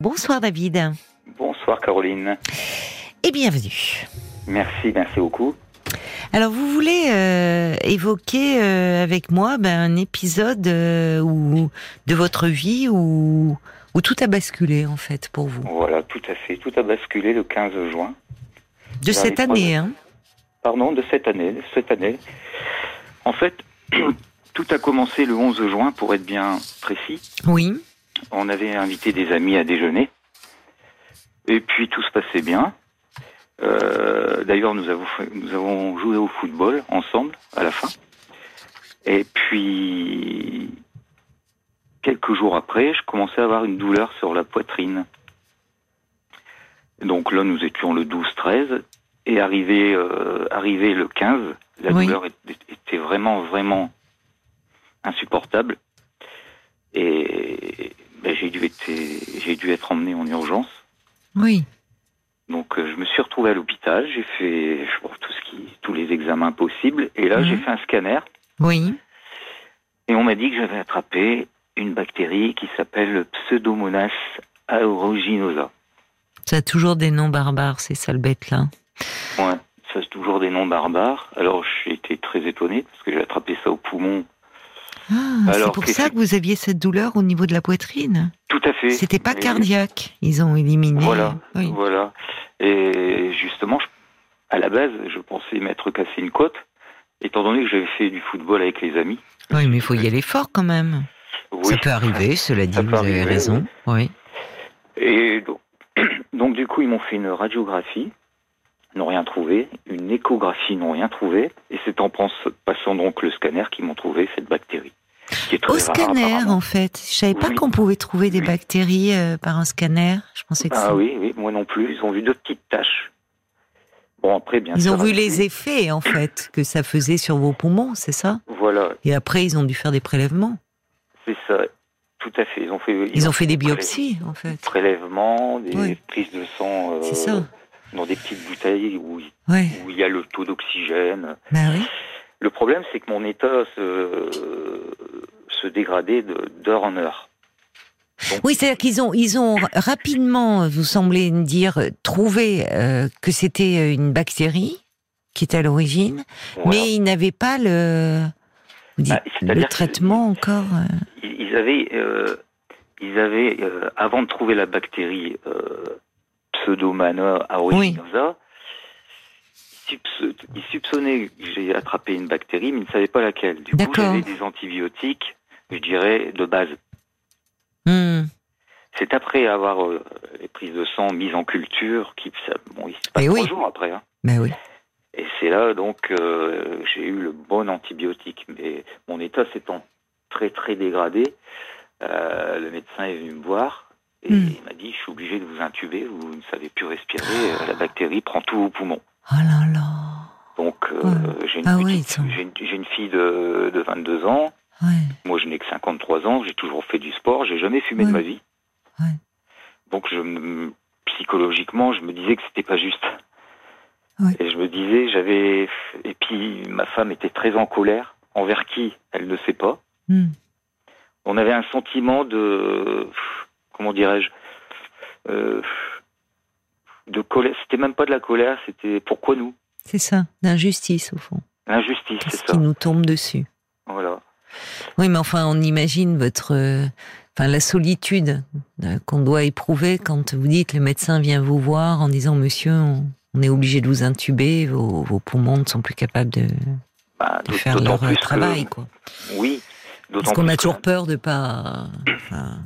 Bonsoir David. Bonsoir Caroline. Et bienvenue. Merci, merci beaucoup. Alors vous voulez euh, évoquer euh, avec moi ben, un épisode euh, où, de votre vie où, où tout a basculé en fait pour vous? Voilà, tout à fait. Tout a basculé le 15 juin. De cette année, hein? Pardon, de cette année. De cette année. En fait, tout a commencé le 11 juin pour être bien précis. Oui. On avait invité des amis à déjeuner. Et puis tout se passait bien. Euh, D'ailleurs, nous avons, nous avons joué au football ensemble à la fin. Et puis, quelques jours après, je commençais à avoir une douleur sur la poitrine. Donc là, nous étions le 12-13. Et arrivé, euh, arrivé le 15, la Oui. douleur était, était vraiment, vraiment insupportable. Et ben, j'ai dû, être- j'ai dû être emmené en urgence. Oui. Donc euh, je me suis retrouvé à l'hôpital, j'ai fait bon, tout ce qui, tous les examens possibles, et là Mhm. j'ai fait un scanner, Oui. et on m'a dit que j'avais attrapé une bactérie qui s'appelle Pseudomonas aeruginosa. Ça a toujours des noms barbares, ces sales bêtes-là. Ouais, ça c'est toujours des noms barbares. Alors j'ai été très étonné parce que j'ai attrapé ça au poumon. Ah, c'est pour ça que- vous aviez cette douleur au niveau de la poitrine. Tout à fait. C'était pas cardiaque. Ils ont éliminé. Voilà, Oui. voilà. Et justement, je- à la base, je pensais m'être cassé une côte, étant donné que j'avais fait du football avec les amis. Oui, mais il faut y aller fort quand même. Oui. Ça peut arriver, cela dit, Ça vous avez arriver, raison. Oui. Et donc, donc, du coup, ils m'ont fait une radiographie, n'ont rien trouvé, une échographie, n'ont rien trouvé, et c'est en passant donc le scanner qu'ils m'ont trouvé cette bactérie. Qui est très Au scanner, en fait. Je savais pas qu'on pouvait trouver des Oui. bactéries euh, par un scanner. Je pensais que Ah oui, oui, moi non plus. Ils ont vu deux petites taches. Bon, après, bien Ils sûr. ont vu les effets, en fait, que ça faisait sur vos poumons, c'est ça? Voilà, Et après, ils ont dû faire des prélèvements. c'est ça. Tout à fait. Ils ont fait, Ils ont fait des biopsies, en fait. prélèvements, des Oui. prises de sang euh, C'est ça. dans des petites bouteilles où, Ouais. où il y a le taux d'oxygène. Oui. Le problème, c'est que mon état se, se dégradait de- d'heure en heure. Oui, c'est-à-dire qu'ils ont, ils ont rapidement, vous semblez me dire, euh, trouvé euh, que c'était euh, une bactérie qui était à l'origine, Voilà. mais ils n'avaient pas le, Bah, le traitement encore. Ils avaient, euh, ils avaient euh, avant de trouver la bactérie Pseudomana aeruginosa, ils soupço- ils soupçonnaient que j'ai attrapé une bactérie, mais ils ne savaient pas laquelle. Du coup, j'avais des antibiotiques, je dirais, de base. hmm. C'est après avoir euh, les prises de sang mises en culture, qui, ça, bon, il se passe trois oui. jours après. Hein. Ben oui. Et c'est là donc euh, j'ai eu le bon antibiotique, mais mon état s'étant très très dégradé, euh, le médecin est venu me voir et Hmm. il m'a dit je suis obligé de vous intuber, vous ne savez plus respirer, la bactérie prend tous vos poumons. Oh là là. Donc euh, Ouais. j'ai une, Ah sont- une fille de, de 22 ans, Ouais. moi je n'ai que 53 ans, j'ai toujours fait du sport, j'ai jamais fumé de ma vie. Ouais. Donc je psychologiquement je me disais que c'était pas juste. Et je me disais, j'avais. Et puis, ma femme était très en colère. Envers qui Elle ne sait pas. Hmm. On avait un sentiment de. Comment dirais-je euh, De colère. C'était même pas de la colère, c'était pourquoi nous? C'est ça, d'injustice au fond. L'injustice, c'est qui ça. nous tombe dessus Voilà. Oui, mais enfin, on imagine votre, euh, enfin, la solitude euh, qu'on doit éprouver quand vous dites le médecin vient vous voir en disant Monsieur, on, on est obligé de vous intuber, vos, vos poumons ne sont plus capables de, Bah, de faire leur euh, que- travail, quoi. Oui. D'autant Parce qu'on a que- toujours peur de pas, enfin,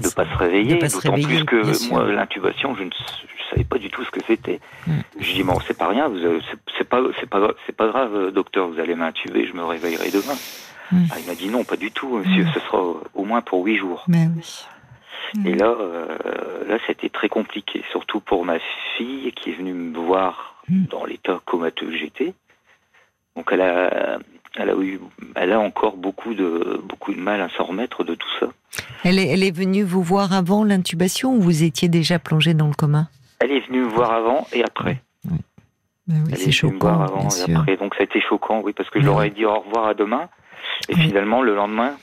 de pas se réveiller, d'autant plus que moi l'intubation, je ne je savais pas du tout ce que c'était. Mm. Je dis bon, c'est pas rien, c'est pas c'est pas c'est pas grave, docteur, vous allez m'intuber, je me réveillerai demain. Mm. Ah, il m'a dit non, pas du tout, monsieur, ce sera au moins pour huit jours. Mais oui. Et là, euh, là, c'était très compliqué, surtout pour ma fille qui est venue me voir Mm. dans l'état comateux que j'étais. Donc elle a, elle a eu, elle a encore beaucoup de, beaucoup de mal à s'en remettre de tout ça. Elle est, elle est venue vous voir avant l'intubation ou vous étiez déjà plongé dans le coma? Elle est venue me voir avant et après. Ben oui, Elle c'est est venue me voir choquant, avant et après. Donc ça a été choquant, oui, parce que je Oui. leur ai dit au revoir à demain. Et Oui. finalement, le lendemain,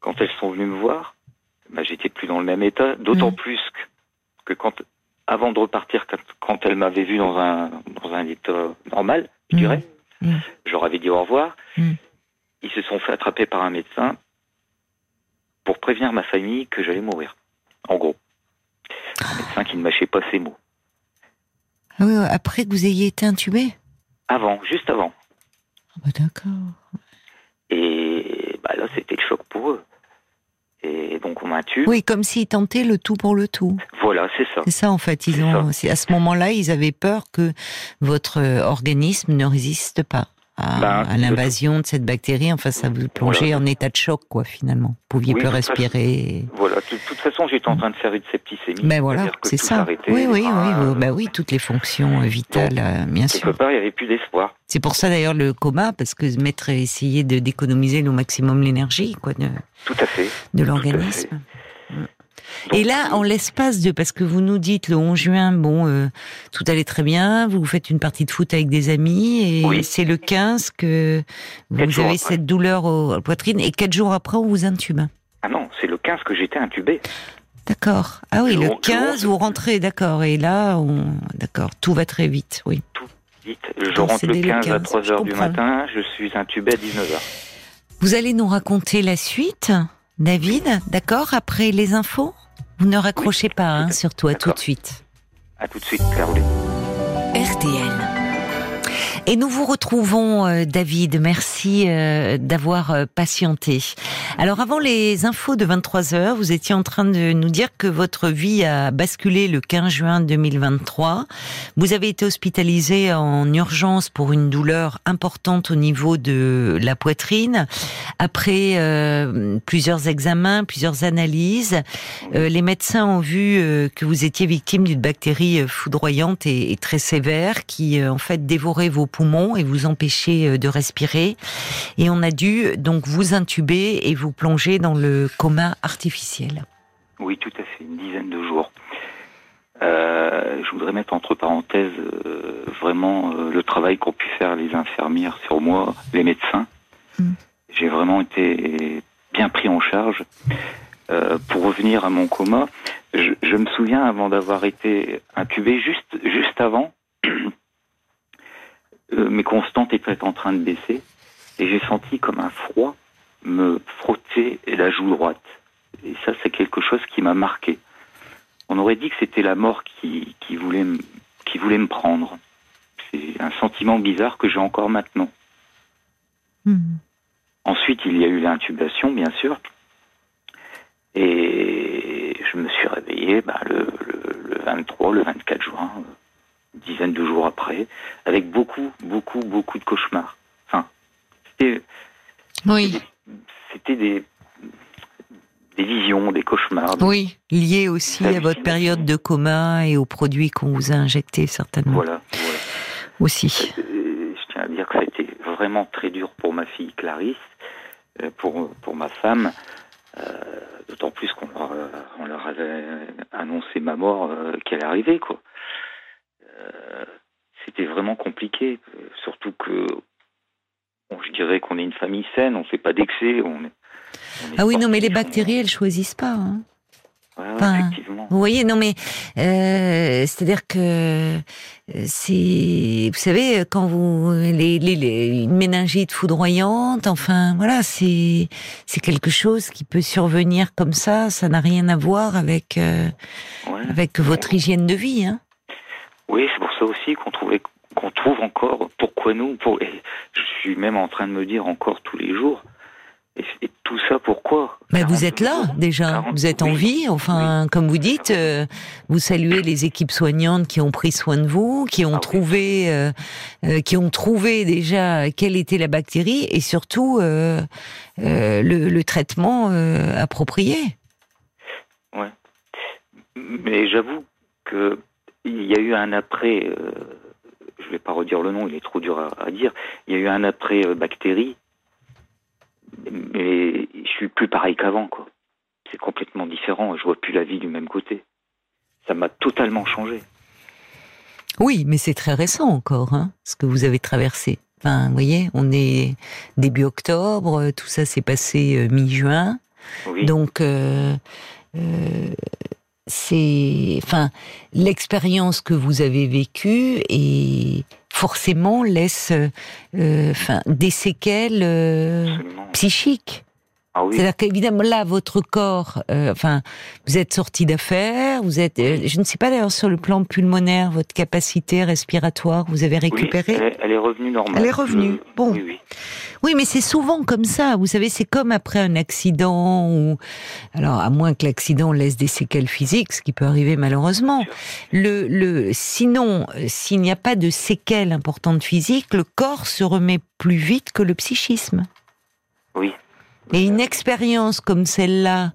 quand elles sont venues me voir, bah, j'étais plus dans le même état. D'autant Mm. plus que, que quand, avant de repartir, quand, quand elle m'avait vu dans un, dans un état normal, je Mm. dirais, Mm. je leur avais dit au revoir. Mm. Ils se sont fait attraper par un médecin pour prévenir ma famille que j'allais mourir. En gros. Un médecin qui ne mâchait pas ses mots. Ah oui, après que vous ayez été intubé? Avant, juste avant. Ah bah d'accord. Et bah là, c'était le choc pour eux. Et donc, on m'a tué. Oui, comme s'ils tentaient le tout pour le tout. Voilà, c'est ça. C'est ça en fait. Ils ont, à ce moment-là, ils avaient peur que votre organisme ne résiste pas à, à l'invasion de cette bactérie. Enfin, ça vous plongeait Voilà. en état de choc, quoi, finalement. Vous pouviez Oui, plus respirer. Voilà, de toute façon, j'étais en train de faire une septicémie. Ben voilà, c'est ça. Oui, oui, oui. Bah oui, toutes les fonctions euh, vitales, euh, bien Quelque sûr. part, il n'y avait plus d'espoir. C'est pour ça d'ailleurs le coma, parce que se mettre à essayer d'économiser au maximum l'énergie, quoi, de, Tout à fait. de l'organisme. Donc, Et là, en l'espace de, parce que vous nous dites le 11 juin, bon, euh, tout allait très bien, vous faites une partie de foot avec des amis, et Oui. c'est le 15 que vous Quatre avez cette douleur au, à la poitrine, et quatre jours après, on vous intube. Ah non, c'est le 15 que j'étais intubé. D'accord. Ah oui, Le le on- le 15, on- vous rentrez, d'accord. Et là, on, d'accord, tout va très vite, oui. Vite, je rentre le dès le 15 à 15, 3 je heures du comprends. matin, je suis intubé à 19h. Vous allez nous raconter la suite, David, d'accord, après les infos? Vous ne raccrochez pas, hein, surtout à tout de suite. À tout de suite, Caroline. RTL. Et nous vous retrouvons, euh, David. Merci euh, d'avoir euh, patienté. Alors, avant les infos de 23 heures, vous étiez en train de nous dire que votre vie a basculé le 15 juin 2023. Vous avez été hospitalisé en urgence pour une douleur importante au niveau de la poitrine. Après plusieurs examens, plusieurs analyses, les médecins ont vu que vous étiez victime d'une bactérie foudroyante et, très sévère qui, en fait, dévorait vos poumons et vous empêchait euh, de respirer. Et on a dû donc vous intuber et vous plonger dans le coma artificiel. Oui, tout à fait, une dizaine de jours. Euh, je voudrais mettre entre parenthèses euh, vraiment euh, le travail qu'ont pu faire les infirmières sur moi, les médecins. Mm. J'ai vraiment été bien pris en charge. Pour revenir à mon coma, je, je me souviens avant d'avoir été intubé, juste juste avant, euh, mes constantes étaient en train de baisser et j'ai senti comme un froid me frotter la joue droite. Et ça, c'est quelque chose qui m'a marqué. On aurait dit que c'était la mort qui, qui, voulait, me- qui voulait me prendre. C'est un sentiment bizarre que j'ai encore maintenant. Ensuite, il y a eu l'intubation, bien sûr. Et je me suis réveillé bah, le, le- le 23, le 24 juin, euh, dizaine de jours après, avec beaucoup, beaucoup, beaucoup de cauchemars. Enfin, c'était Oui, c'était des, des visions, des cauchemars. oui, lié aussi à votre période de coma et aux produits qu'on vous a injectés certainement Voilà, voilà. aussi. Euh, Je tiens à dire que ça a été vraiment très dur pour ma fille Clarisse, euh, pour, pour ma femme, euh, d'autant plus qu'on leur, on leur avait annoncé ma mort euh, qu'elle arrivait, quoi. C'était vraiment compliqué, euh, surtout que bon, je dirais qu'on est une famille saine, on fait pas d'excès, on est. on est Ah oui, non, mais les bactéries, elles choisissent pas. Hein. on- ouais, enfin, effectivement. Vous voyez, non mais euh, c'est-à-dire que euh, c'est, vous savez, quand vous les, les, les- une méningite foudroyante, enfin voilà, c'est c'est quelque chose qui peut survenir comme ça. Ça n'a rien à voir avec euh, Ouais. avec votre hygiène de vie. Hein. Oui, c'est pour ça aussi qu'on trouvait qu'on trouve encore pourquoi nous pour et je suis même en train de me dire encore tous les jours et, et tout ça pourquoi? Mais vous 42 êtes là jours, déjà, 40 vous êtes en oui. vie. Enfin, comme vous dites, euh, vous saluez les équipes soignantes qui ont pris soin de vous, qui ont Ah oui. trouvé, euh, euh, qui ont trouvé déjà quelle était la bactérie et surtout le, le traitement approprié. mais j'avoue que il y a eu un après euh, je vais pas redire le nom il est trop dur à, à dire il y a eu un après euh, bactérie mais je suis plus pareil qu'avant quoi c'est complètement différent je vois plus la vie du même côté ça m'a totalement changé Oui, mais c'est très récent encore, hein, ce que vous avez traversé. Enfin, vous voyez, on est début octobre, tout ça s'est passé euh, mi-juin. oui Donc, euh, euh, c'est, enfin, l'expérience que vous avez vécue et forcément laisse, euh, enfin, des séquelles euh, psychiques. Ah oui. C'est-à-dire qu'évidemment là, votre corps, euh, enfin, vous êtes sorti d'affaires, vous êtes, euh, je ne sais pas d'ailleurs sur le plan pulmonaire, votre capacité respiratoire, vous avez récupéré. Oui, elle, est- elle est revenue normale. Elle est revenue. Je- Bon. Oui, oui. Mais c'est souvent comme ça. Vous savez, c'est comme après un accident ou, alors, à moins que l'accident laisse des séquelles physiques, ce qui peut arriver malheureusement. Le, le, sinon, euh, s'il n'y a pas de séquelles importantes physiques, le corps se remet plus vite que le psychisme. Oui. Et une expérience comme celle-là,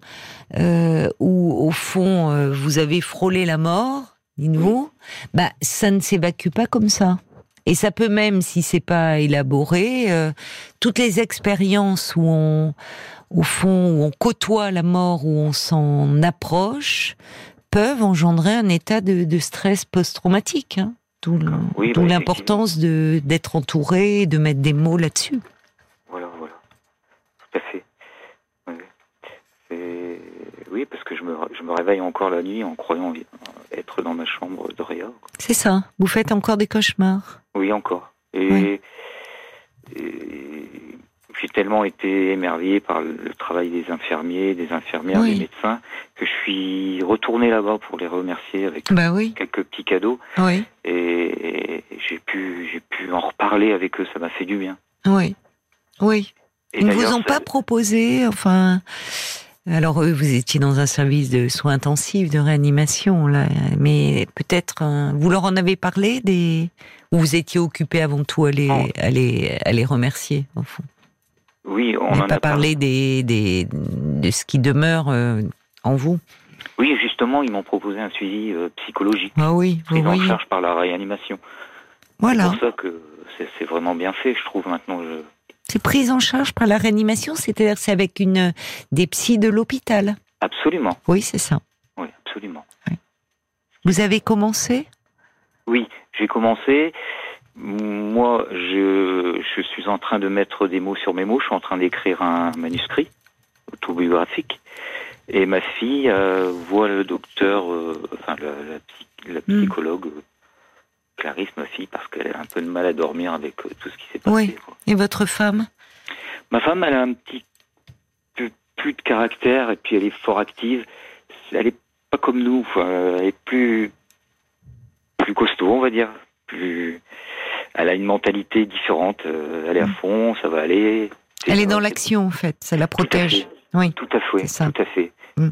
euh, où au fond euh, vous avez frôlé la mort, dites-vous, bah ça ne s'évacue pas comme ça. Et ça peut même, si c'est pas élaboré, euh, toutes les expériences où on, au fond, où on côtoie la mort, où on s'en approche, peuvent engendrer un état de, de stress post-traumatique. Hein. D'où Oui, bah, l'importance de d'être entouré, de mettre des mots là-dessus. Voilà, voilà. Tout à fait. Oui. Oui, parce que je me, je me réveille encore la nuit en croyant être dans ma chambre de Réa. C'est ça. Vous faites encore des cauchemars. Oui, encore. Et, Oui. et j'ai tellement été émerveillé par le travail des infirmiers, des infirmières, Oui. des médecins, que je suis retourné là-bas pour les remercier avec Bah oui, quelques petits cadeaux. oui, Et j'ai pu, j'ai pu en reparler avec eux, ça m'a fait du bien. oui, oui. Et Ils ne vous ont ça- pas proposé, enfin. Alors eux, vous étiez dans un service de soins intensifs, de réanimation, là, mais peut-être euh, vous leur en avez parlé des ou vous étiez occupé avant tout à les, Non. à les, à les remercier, au fond? Oui, on n'avez pas a parlé. parlé des, des de ce qui demeure euh, en vous? Oui, justement, ils m'ont proposé un suivi euh, psychologique, Ah oui, vous pris en charge par la réanimation. Voilà, C'est pour ça que c'est c'est vraiment bien fait, je trouve maintenant. Je... c'est prise en charge par la réanimation, c'est-à-dire c'est avec une des psys de l'hôpital. Absolument, Oui, c'est ça. oui, absolument. Vous avez commencé? Oui, j'ai commencé. Moi, je, je suis en train de mettre des mots sur mes mots. Je suis en train d'écrire un manuscrit autobiographique. Et ma fille euh, voit le docteur, euh, enfin la, la Hmm. psychologue Clarisse, ma fille, parce qu'elle a un peu de mal à dormir avec euh, tout ce qui s'est passé. Oui. quoi. Et votre femme? Ma femme, elle a un petit peu plus de caractère et puis elle est fort active. Elle est pas comme nous, elle est plus plus costaud, on va dire. Plus, elle a une mentalité différente. euh, Elle est à Mm. fond, ça va aller. Elle est dans C'est- l'action, en fait. Ça la protège. Oui. Tout à fait, ça. tout à fait. Mm.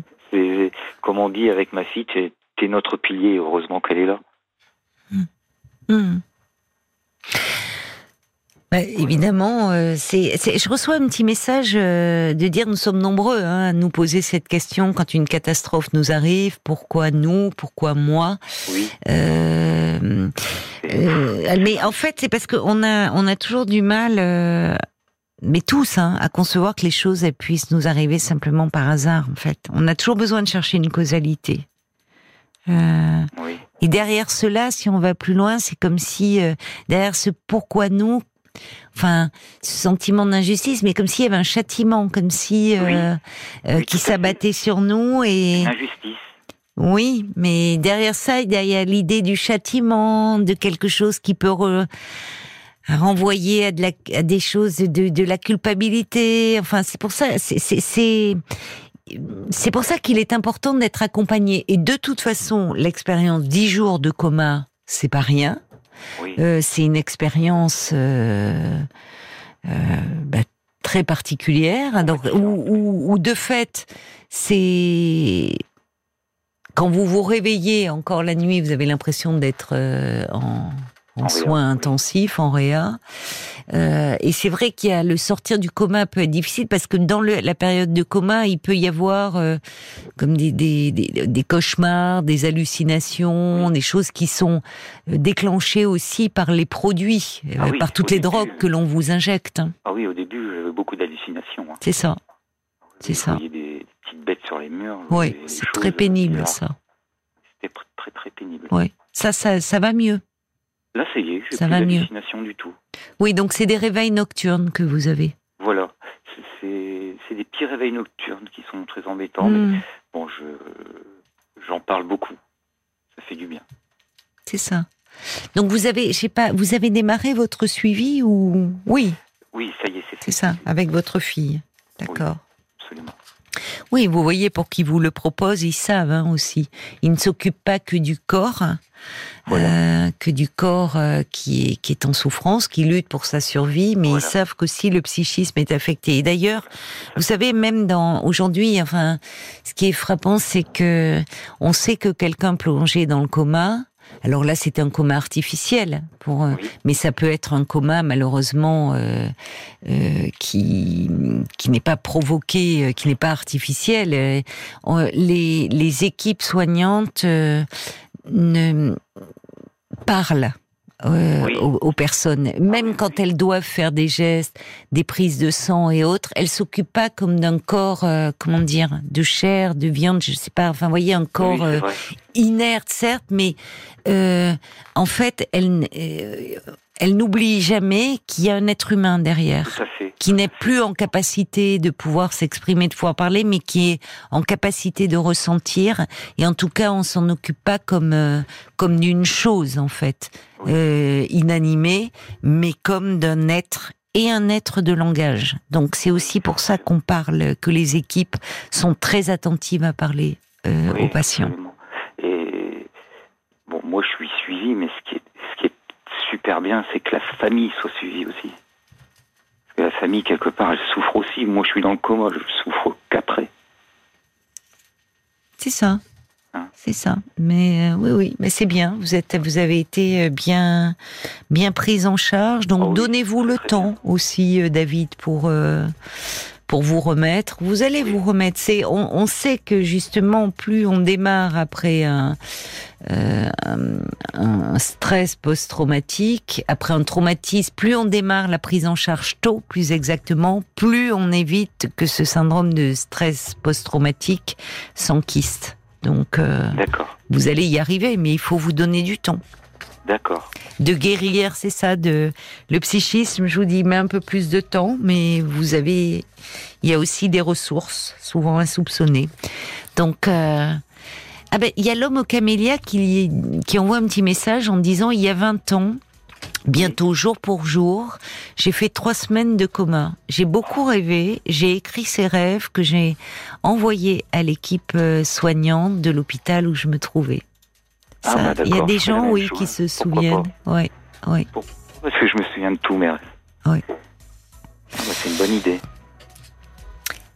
Comme on dit avec ma fille, t'es notre pilier. Heureusement qu'elle est là. Bah, évidemment, euh, c'est, c'est- je reçois un petit message euh, de dire nous sommes nombreux hein, à nous poser cette question quand une catastrophe nous arrive. Pourquoi nous Pourquoi moi? Oui. Euh, euh, Mais en fait, c'est parce qu'on a, on a toujours du mal, euh, mais tous, hein, à concevoir que les choses elles puissent nous arriver simplement par hasard. En fait, on a toujours besoin de chercher une causalité. Euh, oui. Et derrière cela, si on va plus loin, c'est comme si euh, derrière ce pourquoi nous, enfin, ce sentiment d'injustice, mais comme s'il y avait un châtiment, comme si euh, Oui. euh, qui s'abattait sur nous et Injustice. oui, mais derrière ça, il y a- il y a l'idée du châtiment, de quelque chose qui peut re- renvoyer à, de la, à des choses de, de la culpabilité. Enfin, c'est pour ça, c'est- c'est pour ça qu'il est important d'être accompagné. Et de toute façon, l'expérience dix jours de coma, c'est pas rien. Oui. Euh, c'est une expérience euh, euh, bah, très particulière, donc, où, où- où, de fait, c'est quand vous vous réveillez encore la nuit, vous avez l'impression d'être euh, en, en En réa, soins oui. intensifs, en réa. Euh, et c'est vrai qu'il y a le sortir du coma peut être difficile parce que dans le, la période de coma, il peut y avoir euh, comme des, des, des, des cauchemars, des hallucinations, des choses qui sont euh, déclenchées aussi par les produits, Ah oui, par toutes les début. drogues que l'on vous injecte. hein. Ah oui, au début, j'avais beaucoup d'hallucinations. hein. C'est ça. C'est ça. voyez des, des petites bêtes sur les murs. Oui, c'est très pénible ça. C'était très très pénible. Oui, ça, ça, ça va mieux. Là, ça y est, j'ai Ça plus va mieux. d'hallucinations du tout. Oui, donc c'est des réveils nocturnes que vous avez. Voilà. C'est- des petits réveils nocturnes qui sont très embêtants. mais Hmm. bon, je j'en parle beaucoup. Ça fait du bien. C'est ça. Donc vous avez, je sais pas, vous avez démarré votre suivi ou oui Oui, ça y est, c'est C'est ça, avec votre fille. D'accord. absolument. Oui, vous voyez, pour qui vous le propose, ils savent hein, aussi. Ils ne s'occupent pas que du corps, Voilà. euh, que du corps euh, qui, est, qui est en souffrance, qui lutte pour sa survie, mais Voilà. ils savent qu'aussi le psychisme est affecté. Et d'ailleurs, vous savez, même dans aujourd'hui, enfin, ce qui est frappant, c'est que on sait que quelqu'un plongé dans le coma. Alors là, c'est un coma artificiel, pour, euh, Oui. mais ça peut être un coma malheureusement euh, euh, qui qui n'est pas provoqué, euh, qui n'est pas artificiel. Les les équipes soignantes euh, ne parlent. Euh, Oui. aux, aux personnes, même oui, quand elles doivent faire des gestes, des prises de sang et autres, elles s'occupent pas comme d'un corps, euh, comment dire, de chair, de viande, je sais pas. Enfin, vous voyez, un corps Oui, euh, inerte, certes, mais euh, en fait, elle, n- euh, elle n'oublie jamais qu'il y a un être humain derrière, qui n'est plus en capacité de pouvoir s'exprimer, de pouvoir parler, mais qui est en capacité de ressentir. Et en tout cas, on s'en occupe pas comme euh, comme d'une chose en fait Oui. euh, inanimée, mais comme d'un être et un être de langage. Donc c'est aussi pour ça qu'on parle, que les équipes sont très attentives à parler euh, Oui, aux patients. absolument. Et bon, moi, je suis suivi, mais ce qui est super bien, c'est que la famille soit suivie aussi. Parce que la famille, quelque part, elle souffre aussi. Moi, je suis dans le coma, je souffre qu'après. C'est ça. Hein C'est ça. Mais euh, oui, oui, mais c'est bien. Vous êtes, vous avez été euh, bien, bien prise en charge. Donc Oh oui, donnez-vous le temps aussi, euh, David, pour euh, pour vous remettre. Vous allez vous remettre. C'est, on, on sait que justement, plus on démarre après un euh, un, stress post-traumatique, après un traumatisme, plus on démarre la prise en charge tôt, plus exactement, plus on évite que ce syndrome de stress post-traumatique s'enquiste. Donc, euh, vous allez y arriver, mais il faut vous donner du temps. D'accord. De guérir, c'est ça. De le psychisme, je vous dis, met un peu plus de temps, mais vous avez, il y a aussi des ressources, souvent insoupçonnées. Donc, euh, ah ben, il y a l'homme au camélia qui, qui envoie un petit message en disant, il y a 20 ans, bientôt jour pour jour, j'ai fait trois semaines de coma. J'ai beaucoup rêvé, j'ai écrit ces rêves que j'ai envoyés à l'équipe euh, soignante de l'hôpital où je me trouvais. Ah, bah, il y a des gens, oui, chose. qui se Pourquoi souviennent. Ouais, ouais. Parce que je me souviens de mes rêves. Oui. Ah, bah, c'est une bonne idée.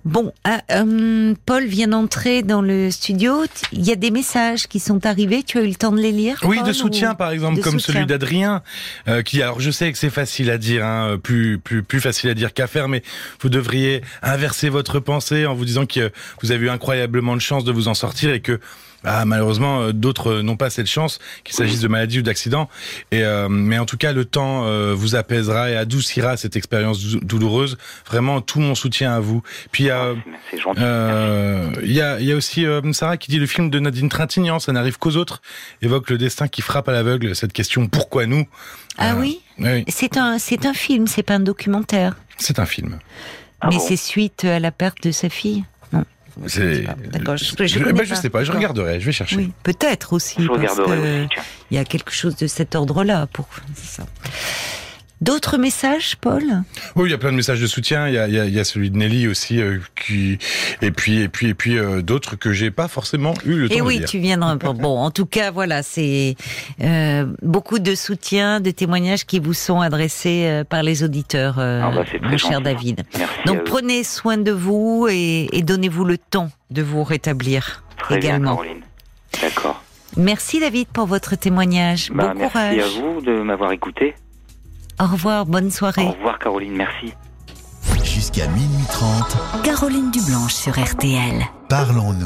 Bon, ah, euh, Paul vient d'entrer dans le studio. Il y a des messages qui sont arrivés. Tu as eu le temps de les lire Oui, Paul, de soutien, ou- par exemple, de comme soutien. celui d'Adrien, euh, qui, alors je sais que c'est facile à dire, hein, plus, plus, plus facile à dire qu'à faire, mais vous devriez inverser votre pensée en vous disant que vous avez eu incroyablement de chance de vous en sortir et que ah, malheureusement euh, d'autres n'ont pas cette chance, qu'il s'agisse de maladie ou d'accident. Et euh, mais en tout cas, le temps euh, vous apaisera et adoucira cette expérience dou- douloureuse. Vraiment, tout mon soutien à vous. Puis euh, euh, Il y, a, il y a aussi euh, Sarah qui dit le film de Nadine Trintignant, ça n'arrive qu'aux autres, évoque le destin qui frappe à l'aveugle, cette question pourquoi nous? Ah Euh, oui? Oui, C'est un, c'est un film, c'est pas un documentaire. c'est un film. Ah mais bon? c'est suite à la perte de sa fille. C'est. D'accord, je- je pas. je sais pas, je regarderai, je vais chercher. Oui, peut-être aussi, Je parce regarderai que aussi, tiens. il y a quelque chose de cet ordre-là. Pour c'est ça. D'autres messages, Paul? Oui, il y a plein de messages de soutien. Il y a, il y a, il y a celui de Nelly aussi, euh, qui et puis et puis et puis euh, d'autres que j'ai pas forcément eu le temps Et de Eh oui, lire. tu viendras. Bon, bon, en tout cas, voilà, c'est euh, beaucoup de soutien, de témoignages qui vous sont adressés euh, par les auditeurs, euh, Ah bah, mon cher gentil. David. Merci. Donc prenez soin de vous et, et donnez-vous le temps de vous rétablir Très également. Caroline. D'accord. merci David pour votre témoignage. Bah, bon merci courage. à vous de m'avoir écouté. Au revoir, bonne soirée. Au revoir, Caroline. Merci. Jusqu'à minuit 30, Caroline Dublanche sur RTL. parlons-nous.